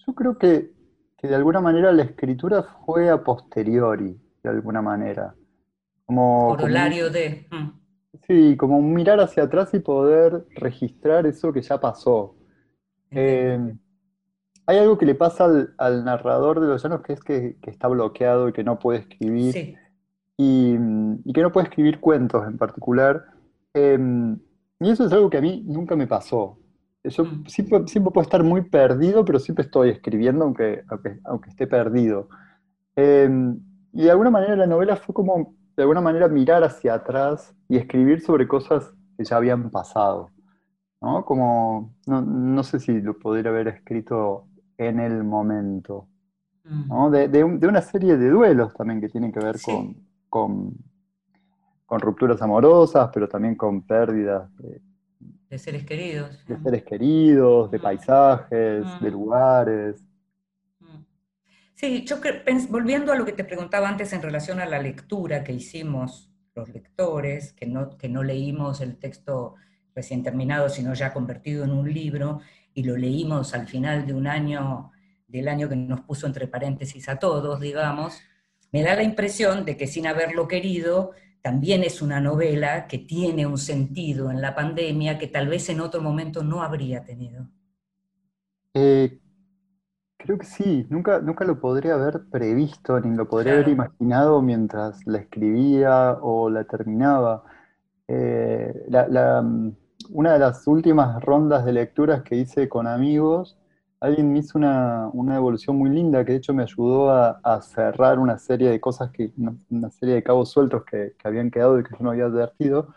Yo creo que, que de alguna manera la escritura fue a posteriori, de alguna manera. Como, Corolario de... mm, sí, como mirar hacia atrás y poder registrar eso que ya pasó. Eh, hay algo que le pasa al, al narrador de Los Llanos que es que, que está bloqueado y que no puede escribir Sí, y, y que no puede escribir cuentos en particular. Eh, y eso es algo que a mí nunca me pasó. Yo Mm. siempre, siempre puedo estar muy perdido, pero siempre estoy escribiendo aunque, aunque, aunque esté perdido. Eh, y de alguna manera la novela fue como, de alguna manera, mirar hacia atrás y escribir sobre cosas que ya habían pasado. ¿no? Como, no, no sé si lo podría haber escrito en el momento. mm, ¿no? De, de un- de una serie de duelos también que tienen que ver Sí. con, con, con rupturas amorosas, pero también con pérdidas de, de seres queridos. de mm. seres queridos, de Mm. paisajes, de Mm. lugares. Sí, yo volviendo a lo que te preguntaba antes en relación a la lectura que hicimos los lectores, que no, que no leímos el texto recién terminado, sino ya convertido en un libro, y lo leímos al final de un año, del año que nos puso entre paréntesis a todos, digamos, me da la impresión de que sin haberlo querido, también es una novela que tiene un sentido en la pandemia que tal vez en otro momento no habría tenido. Eh, creo que sí, nunca, nunca lo podría haber previsto ni lo podría haber Claro. imaginado mientras la escribía o la terminaba. Eh, la- la, mm, una de las últimas rondas de lecturas que hice con amigos, alguien me hizo una, una evolución muy linda que de hecho me ayudó a, a cerrar una serie de cosas, que, una, una serie de cabos sueltos que, que habían quedado y que yo no había advertido.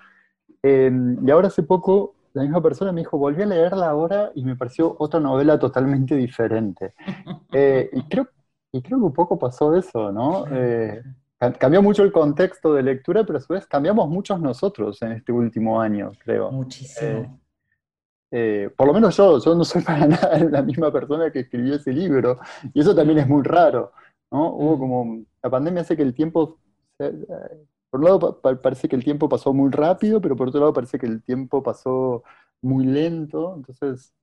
Eh, y ahora hace poco la misma persona me dijo, volví a leerla ahora y me pareció otra novela totalmente diferente. [LAUGHS] Eh, y, creo, y creo que un poco pasó eso, ¿no? Eh, ca- cambió mucho el contexto de lectura, pero a su vez cambiamos muchos nosotros en este último año, creo. Muchísimo. Eh, por lo menos yo, yo no soy para [LAUGHS] nada la misma persona que escribió ese libro, y eso también es muy raro, ¿no? Hubo Mm. como, la pandemia hace que el tiempo, por un lado pa- pa- parece que el tiempo pasó muy rápido, pero por otro lado parece que el tiempo pasó muy lento, entonces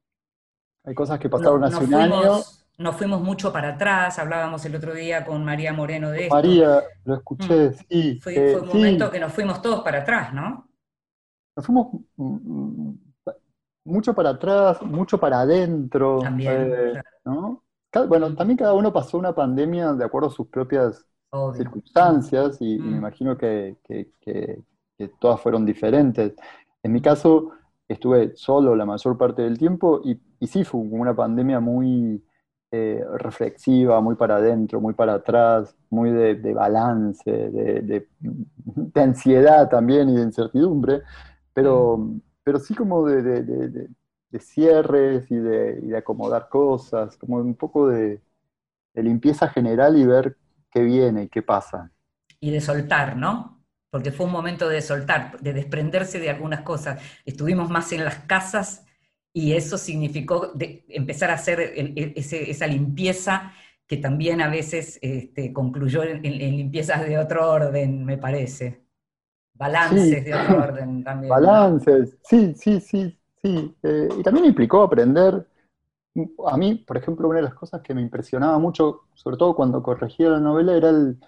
hay cosas que pasaron No- hace un año. nos fuimos mucho para atrás, hablábamos el otro día con María Moreno de esto. María, lo escuché, sí, Fue, eh, fue un sí, momento que nos fuimos todos para atrás, ¿no? nos fuimos mm, mm, mucho para atrás, mucho para adentro, También, eh, claro. ¿no? Bueno, también cada uno pasó una pandemia de acuerdo a sus propias Obvio. circunstancias y, y me Mm. imagino que, que- que- que todas fueron diferentes. En mi caso, estuve solo la mayor parte del tiempo y, y sí fue como una pandemia muy eh, reflexiva, muy para adentro, muy para atrás, muy de, de balance, de, de- de ansiedad también y de incertidumbre, pero, pero sí como de, cierres y de, y de acomodar cosas, como un poco de limpieza general y ver qué viene y qué pasa. Y de soltar, ¿no? Porque fue un momento de soltar, de desprenderse de algunas cosas. Estuvimos más en las casas y eso significó de- empezar a hacer el- el- ese- esa limpieza que también a veces este, concluyó en, en- limpiezas de otro orden, me parece. Balances Sí. de otro orden también. Balances, sí, sí, sí, sí. Eh, y también implicó aprender. A mí, por ejemplo, una de las cosas que me impresionaba mucho, sobre todo cuando corregía la novela, era el,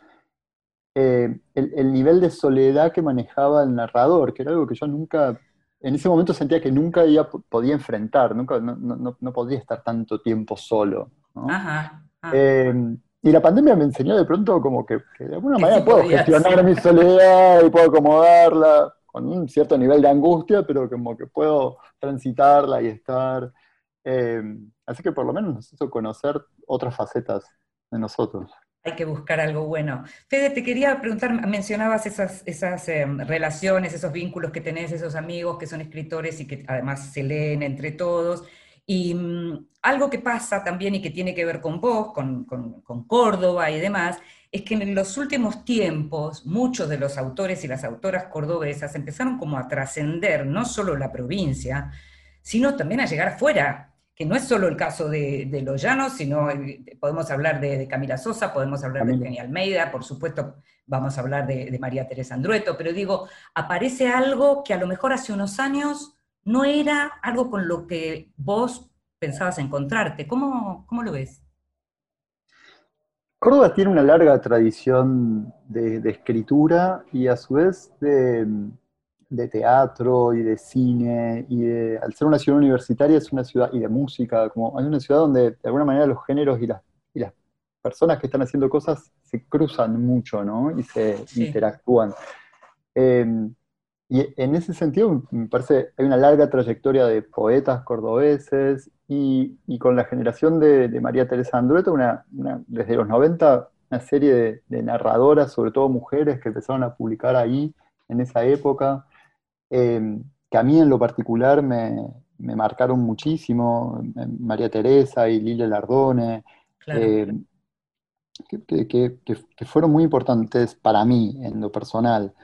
eh, el, el nivel de soledad que manejaba el narrador, que era algo que yo nunca en ese momento sentía que nunca podía enfrentar, nunca, no, no, no podía estar tanto tiempo solo. ¿no? Ajá. Eh, y la pandemia me enseñó de pronto como que, que de alguna manera sí puedo gestionar mi soledad y puedo acomodarla con un cierto nivel de angustia, pero como que puedo transitarla y estar. Eh, así que por lo menos nos hizo conocer otras facetas de nosotros. Hay que buscar algo bueno. Fede, te quería preguntar, mencionabas esas, eh, relaciones, esos vínculos que tenés, esos amigos que son escritores y que además se leen entre todos. Y mm, algo que pasa también y que tiene que ver con vos, con, con- con Córdoba y demás, es que en los últimos tiempos muchos de los autores y las autoras cordobesas empezaron como a trascender no solo la provincia, sino también a llegar afuera, que no es solo el caso de, de Los Llanos, sino eh, podemos hablar de, de Camila Sosa, podemos hablar de. Eugenia Almeida, por supuesto vamos a hablar de, de María Teresa Andrueto, pero digo, aparece algo que a lo mejor hace unos años no era algo con lo que vos pensabas encontrarte. ¿Cómo, cómo lo ves? Córdoba tiene una larga tradición de escritura y a su vez de, de teatro y de cine, y de- al ser una ciudad universitaria es una ciudad, y de música, como es una ciudad donde de alguna manera los géneros y las, y las personas que están haciendo cosas se cruzan mucho, ¿no? Y se Sí. interactúan. Eh, y en ese sentido, me parece, hay una larga trayectoria de poetas cordobeses y, y con la generación de, de María Teresa Andrueto, una, una- desde los 90, una serie de, de narradoras, sobre todo mujeres, que empezaron a publicar ahí, en esa época, eh, que a mí en lo particular me, me marcaron muchísimo, eh, María Teresa y Lilia Lardone, Claro. eh, que, que- que- fueron muy importantes para mí en lo personal.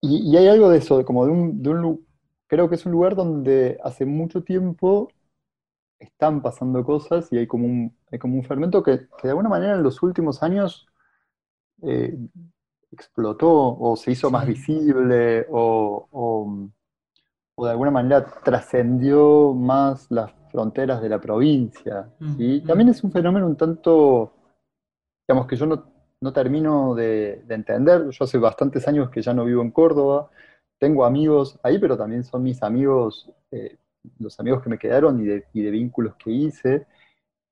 Y, y hay algo de eso, como de un, de un creo que es un lugar donde hace mucho tiempo están pasando cosas y hay como un, hay como un fermento que, que de alguna manera en los últimos años eh, explotó o se hizo más visible o, o- o de alguna manera trascendió más las fronteras de la provincia. ¿sí? Mm, También mm. es un fenómeno un tanto, digamos que yo no, no termino de, de entender. Yo hace bastantes años que ya no vivo en Córdoba, tengo amigos ahí, pero también son mis amigos, eh, los amigos que me quedaron y de, y de vínculos que hice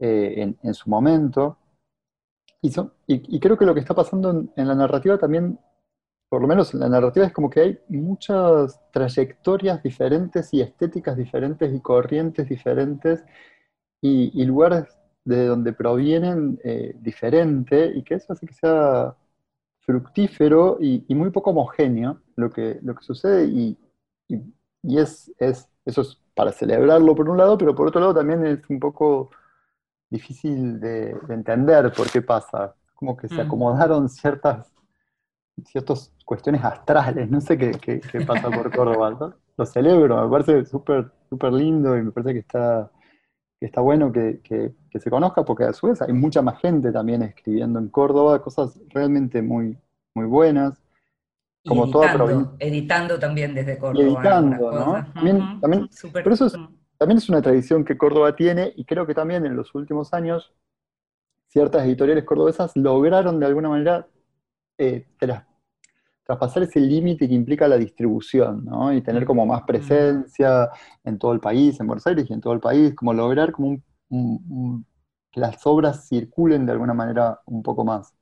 eh, en, en su momento. Y, son- y- y creo que lo que está pasando en, la narrativa también, por lo menos en la narrativa, es como que hay muchas trayectorias diferentes y estéticas diferentes y corrientes diferentes y, lugares de donde provienen eh, diferente y que eso hace que sea fructífero y, y muy poco homogéneo lo que, lo que sucede y, y- y es, es, eso es para celebrarlo por un lado, pero por otro lado también es un poco difícil de, de entender por qué pasa. Como que se Mm. acomodaron ciertas, ciertas cuestiones astrales, no sé qué, qué- qué pasa por Córdoba. ¿no? Lo celebro, me parece súper súper lindo y me parece que está, que está bueno que, que- que se conozca porque a su vez hay mucha más gente también escribiendo en Córdoba, cosas realmente muy, muy buenas. Como toda editando, provincia. editando también desde Y Córdoba. editando, ¿no? También, también, pero eso es. También es una tradición que Córdoba tiene y creo que también en los últimos años ciertas editoriales cordobesas lograron de alguna manera eh, tras- traspasar ese límite que implica la distribución, ¿no? Y tener como más presencia en todo el país, en Buenos Aires y en todo el país, como lograr como un- un- un- que las obras circulen de alguna manera un poco más.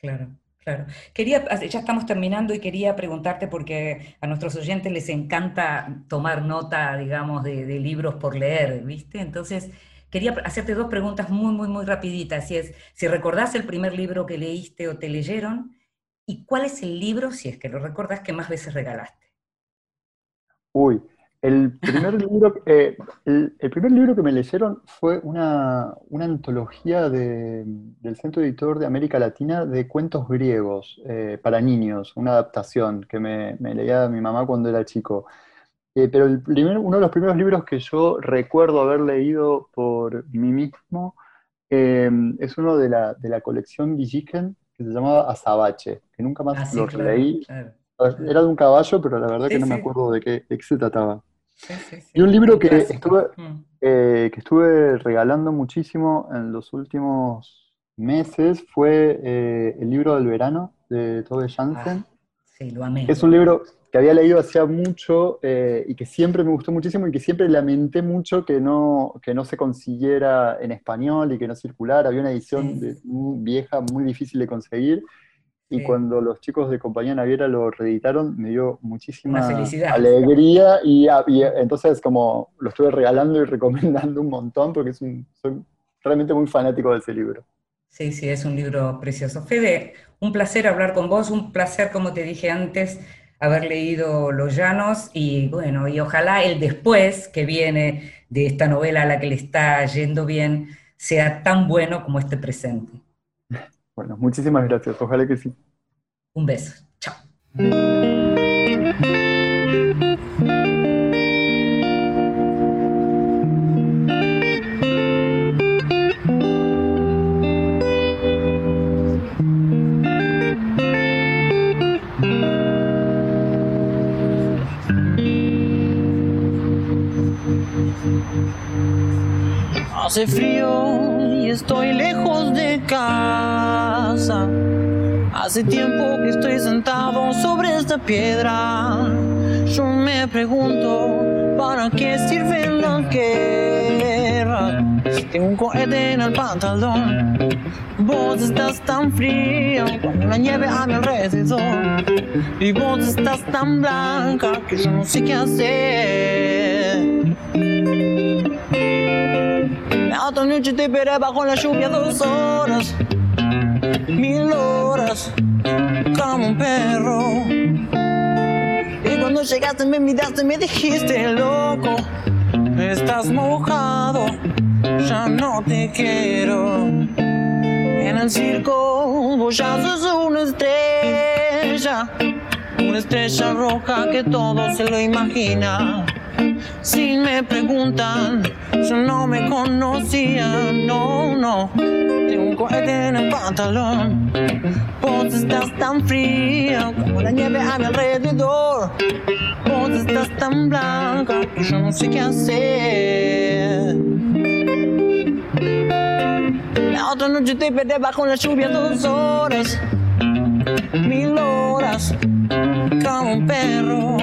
Claro, claro. Quería, ya estamos terminando y quería preguntarte porque a nuestros oyentes les encanta tomar nota, digamos, de, libros por leer, ¿viste? Entonces, quería hacerte dos preguntas muy, muy, muy rapiditas. Y es, si recordás el primer libro que leíste o te leyeron, ¿y cuál es el libro, si es que lo recordás, que más veces regalaste? Uy, el primer libro, eh, el, el primer libro que me leyeron fue una, una antología de- del Centro Editor de América Latina de cuentos griegos eh, para niños, una adaptación que me, me leía mi mamá cuando era chico. Eh, pero el primer, uno de los primeros libros que yo recuerdo haber leído por mí mismo eh, es uno de la, de la colección Villiquen que se llamaba Azabache, que nunca más Ah, sí, lo claro, leí. claro. Era de un caballo, pero la verdad Sí, que no me sí. acuerdo de qué, de qué se trataba. Sí, sí, sí. Y un libro que estuve, Mm. eh, que estuve regalando muchísimo en los últimos meses fue eh, el libro del verano de Tove. Ah, sí, lo amé. Es un libro, que había leído hacía mucho eh, y que siempre me gustó muchísimo y que siempre lamenté mucho que no, que no se consiguiera en español y que no circulara. Había una edición de- muy vieja, muy difícil de conseguir. Y Sí. cuando los chicos de Compañía Naviera lo reeditaron, me dio muchísima felicidad. alegría. Y, a- y entonces, como lo estuve regalando y [LAUGHS] recomendando un montón, porque es un- soy realmente muy fanático de ese libro. Sí, sí, es un libro precioso. Fede, un placer hablar con vos, un placer, como te dije antes, haber leído Los Llanos y bueno, y ojalá el después que viene de esta novela a la que le está yendo bien sea tan bueno como este presente. Bueno, muchísimas gracias. Ojalá que sí. Un beso. Chao. Hace frío Hace tiempo que estoy sentado sobre esta piedra. Yo me pregunto, ¿para qué sirve la guerra? Tengo un cohete en el pantalón. Vos estás tan fría con la nieve a mi alrededor. Y vos estás tan blanca que yo no sé qué hacer. La otra noche te esperé bajo la lluvia dos horas, mil horas, como un perro. Y cuando llegaste me miraste, me dijiste, loco, estás mojado, ya no te quiero. En el circo vos ya sos una estrella, una estrella roja que todo se lo imagina. Si me preguntan, yo no me conocía, no, no. Tengo un cohete en el pantalón. Vos estás tan fría como la nieve a mi alrededor. Vos estás tan blanca que yo no sé qué hacer. La otra noche te esperé bajo la lluvia dos horas, mil horas, como un perro.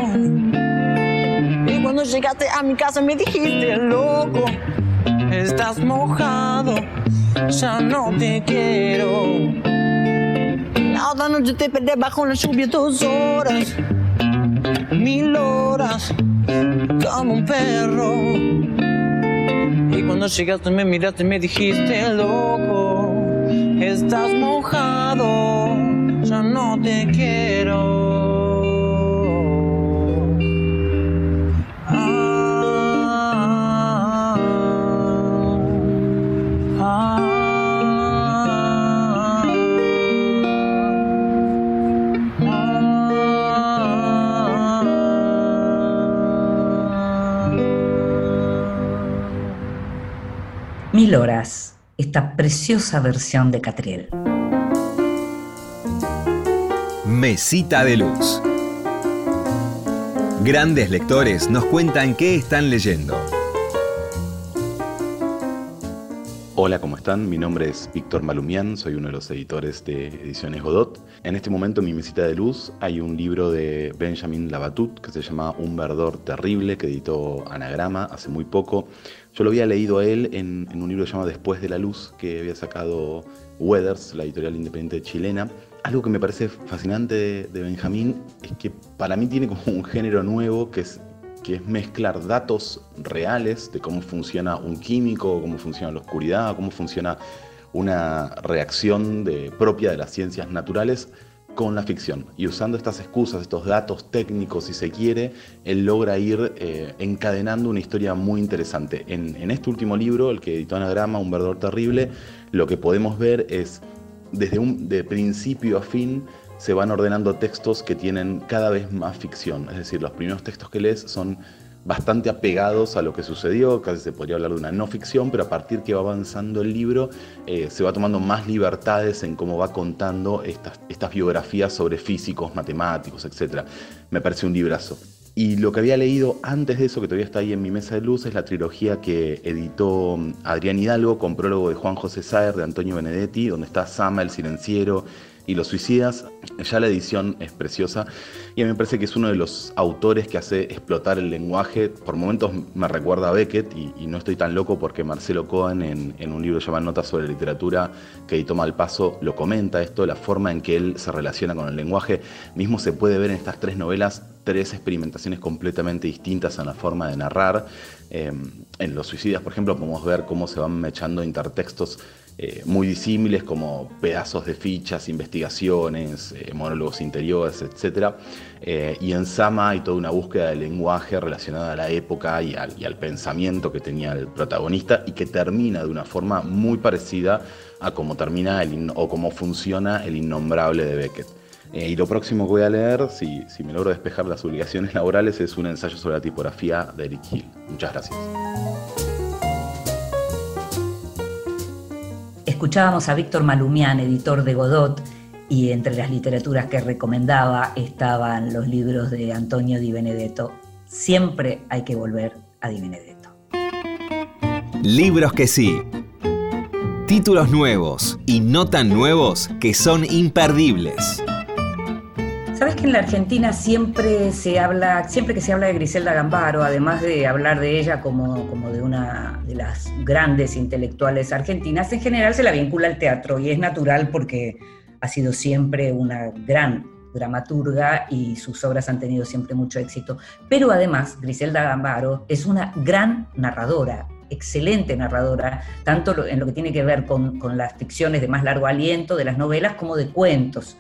Y cuando llegaste a mi casa me dijiste, loco, estás mojado, ya no te quiero. La otra noche te perdí bajo la lluvia dos horas, mil horas, como un perro. Y cuando llegaste me miraste y me dijiste, loco, estás mojado, ya no te quiero. Mil horas, esta preciosa versión de Catriel. Mesita de Luz. Grandes lectores nos cuentan qué están leyendo. Hola, ¿cómo están? Mi nombre es Víctor Malumián, soy uno de los editores de Ediciones Godot. En este momento en mi mesita de luz hay un libro de Benjamin Labatut que se llama Un verdor terrible, que editó Anagrama hace muy poco. Yo lo había leído a él en, un libro llamado Después de la Luz, que había sacado Weathers, la editorial independiente chilena. Algo que me parece fascinante de, de Benjamín es que para mí tiene como un género nuevo que es mezclar datos reales de cómo funciona un químico, cómo funciona la oscuridad, cómo funciona una reacción propia de las ciencias naturales con la ficción. Y usando estas excusas, estos datos técnicos, si se quiere, él logra ir eh, encadenando una historia muy interesante. En, en, este último libro, el que editó Anagrama, Un verdor terrible, lo que podemos ver es desde un, de principio a fin se van ordenando textos que tienen cada vez más ficción. Es decir, los primeros textos que lees son bastante apegados a lo que sucedió, casi se podría hablar de una no ficción, pero a partir que va avanzando el libro eh, se va tomando más libertades en cómo va contando estas, estas biografías sobre físicos, matemáticos, etc. Me parece un librazo. Y lo que había leído antes de eso, que todavía está ahí en mi mesa de luz, es la trilogía que editó Adrián Hidalgo con prólogo de Juan José Saer, de Antonio Benedetti, donde está Sama el Silenciero y Los Suicidas. Ya la edición es preciosa y a mí me parece que es uno de los autores que hace explotar el lenguaje. Por momentos me recuerda a Beckett y, no estoy tan loco porque Marcelo Cohen en, un libro llamado Notas sobre literatura que editó Malpaso lo comenta esto, la forma en que él se relaciona con el lenguaje. Mismo se puede ver en estas tres novelas tres experimentaciones completamente distintas en la forma de narrar. Eh, en Los Suicidas, por ejemplo, podemos ver cómo se van mechando intertextos eh, muy disímiles como pedazos de fichas, investigaciones, eh, monólogos interiores, etc. y en Sama hay toda una búsqueda del lenguaje relacionada a la época y al, y al pensamiento que tenía el protagonista y que termina de una forma muy parecida a cómo termina el, o cómo funciona el innombrable de Beckett. Eh, y lo próximo que voy a leer, si, si me logro despejar las obligaciones [LAUGHS] laborales, es un ensayo sobre la tipografía de Eric Hill. Muchas gracias. Escuchábamos a Víctor Malumián, editor de Godot, y entre las literaturas que recomendaba estaban los libros de Antonio Di Benedetto. Siempre hay que volver a Di Benedetto. Libros que sí. Títulos nuevos y no tan nuevos que son imperdibles. Sabes que en la Argentina siempre se habla, siempre que se habla de Griselda Gambaro, además de hablar de ella como, como de una de las grandes intelectuales argentinas, en general se la vincula al teatro y es natural porque ha sido siempre una gran dramaturga y sus obras han tenido siempre mucho éxito. Pero además, Griselda Gambaro es una gran narradora, excelente narradora, tanto en lo que tiene que ver con, con las ficciones de más largo aliento, de las novelas, como de cuentos.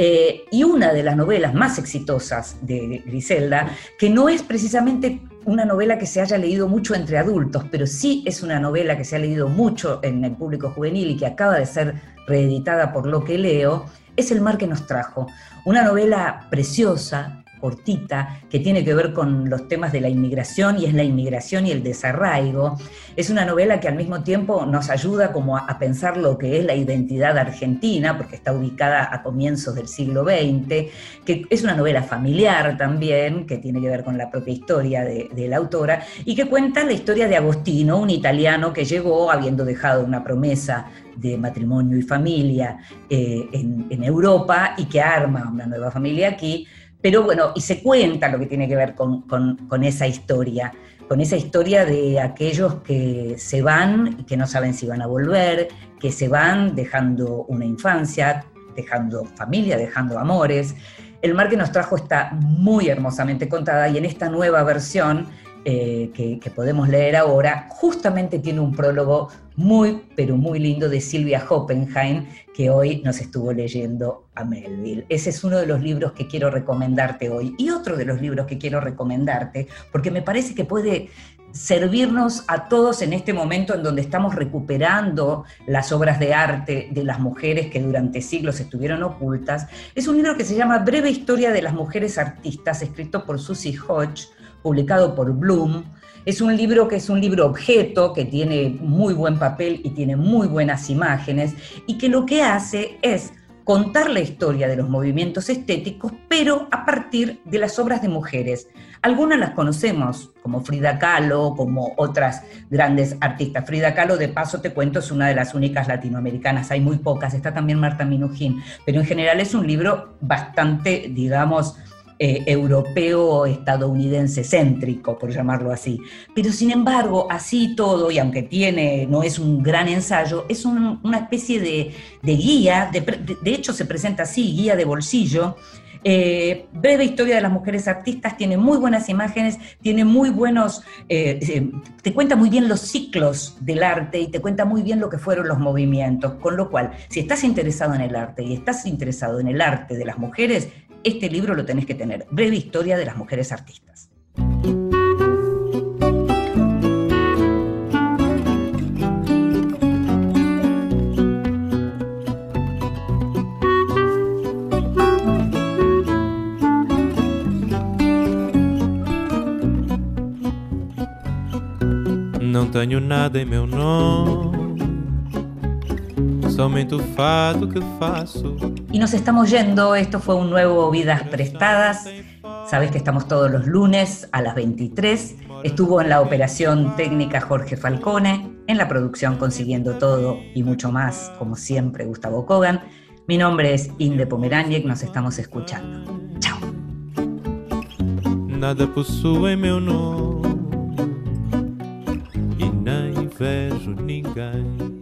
Eh, y una de las novelas más exitosas de Griselda, que no es precisamente una novela que se haya leído mucho entre adultos, pero sí es una novela que se ha leído mucho en el público juvenil y que acaba de ser reeditada por lo que leo, es El mar que nos trajo. Una novela preciosa, cortita que tiene que ver con los temas de la inmigración y es la inmigración y el desarraigo. Es una novela que al mismo tiempo nos ayuda como a, pensar lo que es la identidad argentina, porque está ubicada a comienzos del siglo XX, que es una novela familiar también, que tiene que ver con la propia historia de, la autora, y que cuenta la historia de Agostino, un italiano que llegó habiendo dejado una promesa de matrimonio y familia eh, en, en Europa y que arma una nueva familia aquí, pero bueno, y se cuenta lo que tiene que ver con, esa historia, con esa historia de aquellos que se van y que no saben si van a volver, que se van dejando una infancia, dejando familia, dejando amores. El mar que nos trajo está muy hermosamente contada y en esta nueva versión eh, que, podemos leer ahora, justamente tiene un prólogo muy, pero muy lindo de Silvia Hoppenheim, que hoy nos estuvo leyendo a Melville. Ese es uno de los libros que quiero recomendarte hoy. Y otro de los libros que quiero recomendarte, porque me parece que puede servirnos a todos en este momento en donde estamos recuperando las obras de arte de las mujeres que durante siglos estuvieron ocultas, es un libro que se llama Breve Historia de las Mujeres Artistas, escrito por Susie Hodge, publicado por Bloom. Es un libro que es un libro objeto, que tiene muy buen papel y tiene muy buenas imágenes, y que lo que hace es contar la historia de los movimientos estéticos, pero a partir de las obras de mujeres. Algunas las conocemos, como Frida Kahlo, como otras grandes artistas. Frida Kahlo, de paso te cuento, es una de las únicas latinoamericanas, hay muy pocas, está también Marta Minujín, pero en general es un libro bastante, digamos, eh, europeo estadounidense céntrico, por llamarlo así. Pero sin embargo, así todo, y aunque tiene, no es un gran ensayo, es una especie de, guía, de, hecho se presenta así, guía de bolsillo, eh, breve historia de las mujeres artistas, tiene muy buenas imágenes, tiene muy buenos, eh, te cuenta muy bien los ciclos del arte y te cuenta muy bien lo que fueron los movimientos, con lo cual, si estás interesado en el arte y estás interesado en el arte de las mujeres, este libro lo tenés que tener, Breve Historia de las Mujeres Artistas. Não tenho nada em meu nome Y nos estamos yendo, esto fue un nuevo Vidas Prestadas. Sabes que estamos todos los lunes a las 23. Estuvo en la operación técnica Jorge Falcone, en la producción Consiguiendo Todo y mucho más, como siempre, Gustavo Kogan. Mi nombre es Inde Pomeraniec, nos estamos escuchando. Chao. Nada possui meu nome e nem vejo ninguém.